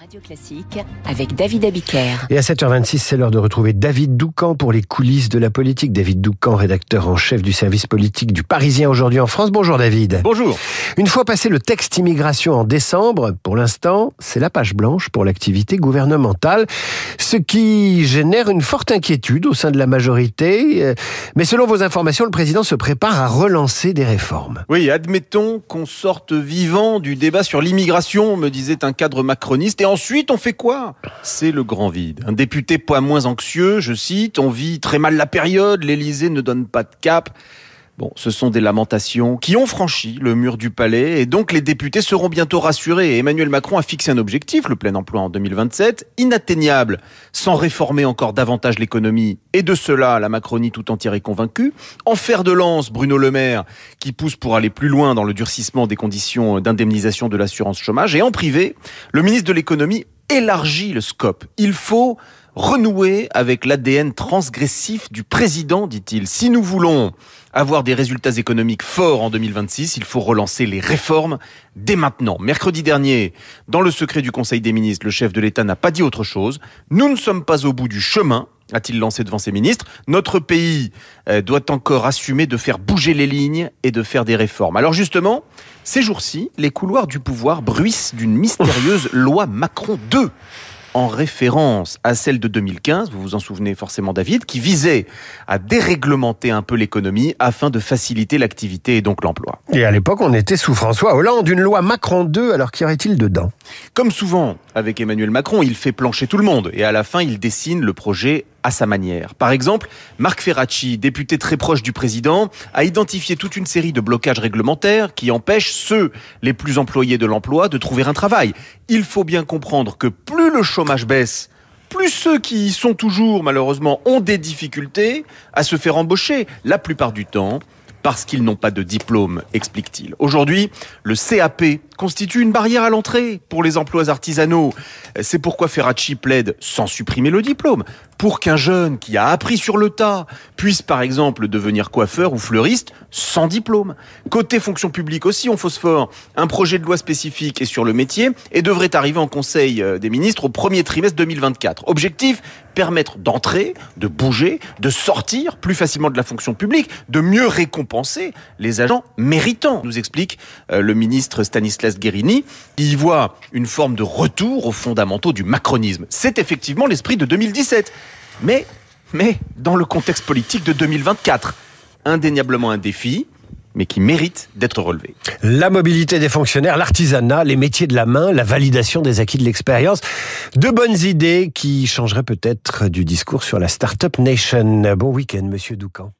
Radio Classique avec David Abiker. Et à 7h26, c'est l'heure de retrouver David Doucan pour les coulisses de la politique. David Doucan, rédacteur en chef du service politique du Parisien aujourd'hui en France. Bonjour David. Bonjour. Une fois passé le texte immigration en décembre, pour l'instant, c'est la page blanche pour l'activité gouvernementale, ce qui génère une forte inquiétude au sein de la majorité. Mais selon vos informations, le président se prépare à relancer des réformes. Oui, admettons qu'on sorte vivant du débat sur l'immigration, me disait un cadre macroniste et ensuite, on fait quoi? C'est le grand vide. Un député pas moins anxieux, je cite, on vit très mal la période, l'Élysée ne donne pas de cap. Bon, ce sont des lamentations qui ont franchi le mur du palais et donc les députés seront bientôt rassurés. Emmanuel Macron a fixé un objectif, le plein emploi en 2027, inatteignable sans réformer encore davantage l'économie et de cela la Macronie tout entière est convaincue. En fer de lance, Bruno Le Maire qui pousse pour aller plus loin dans le durcissement des conditions d'indemnisation de l'assurance chômage et en privé, le ministre de l'économie élargit le scope. Il faut renouer avec l'ADN transgressif du président, dit-il. Si nous voulons avoir des résultats économiques forts en 2026, il faut relancer les réformes dès maintenant. Mercredi dernier, dans le secret du Conseil des ministres, le chef de l'État n'a pas dit autre chose. Nous ne sommes pas au bout du chemin a-t-il lancé devant ses ministres. Notre pays euh, doit encore assumer de faire bouger les lignes et de faire des réformes. Alors justement, ces jours-ci, les couloirs du pouvoir bruissent d'une mystérieuse loi Macron 2 en référence à celle de 2015, vous vous en souvenez forcément David, qui visait à déréglementer un peu l'économie afin de faciliter l'activité et donc l'emploi. Et à l'époque, on était sous François Hollande, une loi Macron 2, alors qu'y aurait-il dedans? Comme souvent avec Emmanuel Macron, il fait plancher tout le monde et à la fin, il dessine le projet à sa manière. Par exemple, Marc Ferracci, député très proche du président, a identifié toute une série de blocages réglementaires qui empêchent ceux les plus employés de l'emploi de trouver un travail. Il faut bien comprendre que plus le chômage baisse, plus ceux qui y sont toujours, malheureusement, ont des difficultés à se faire embaucher. La plupart du temps, parce qu'ils n'ont pas de diplôme, explique-t-il. Aujourd'hui, le CAP constitue une barrière à l'entrée pour les emplois artisanaux. C'est pourquoi Ferracci plaide sans supprimer le diplôme, pour qu'un jeune qui a appris sur le tas puisse par exemple devenir coiffeur ou fleuriste sans diplôme. Côté fonction publique aussi, on phosphore. Un projet de loi spécifique est sur le métier et devrait arriver en Conseil euh, des ministres au premier trimestre 2024. Objectif permettre d'entrer, de bouger, de sortir plus facilement de la fonction publique, de mieux récompenser les agents méritants, nous explique euh, le ministre Stanislas Guérini, qui y voit une forme de retour aux fondamentaux du macronisme. C'est effectivement l'esprit de 2017. Mais, mais, dans le contexte politique de 2024, indéniablement un défi, mais qui mérite d'être relevé. La mobilité des fonctionnaires, l'artisanat, les métiers de la main, la validation des acquis de l'expérience. De bonnes idées qui changeraient peut-être du discours sur la Startup Nation. Bon week-end, monsieur Doucan.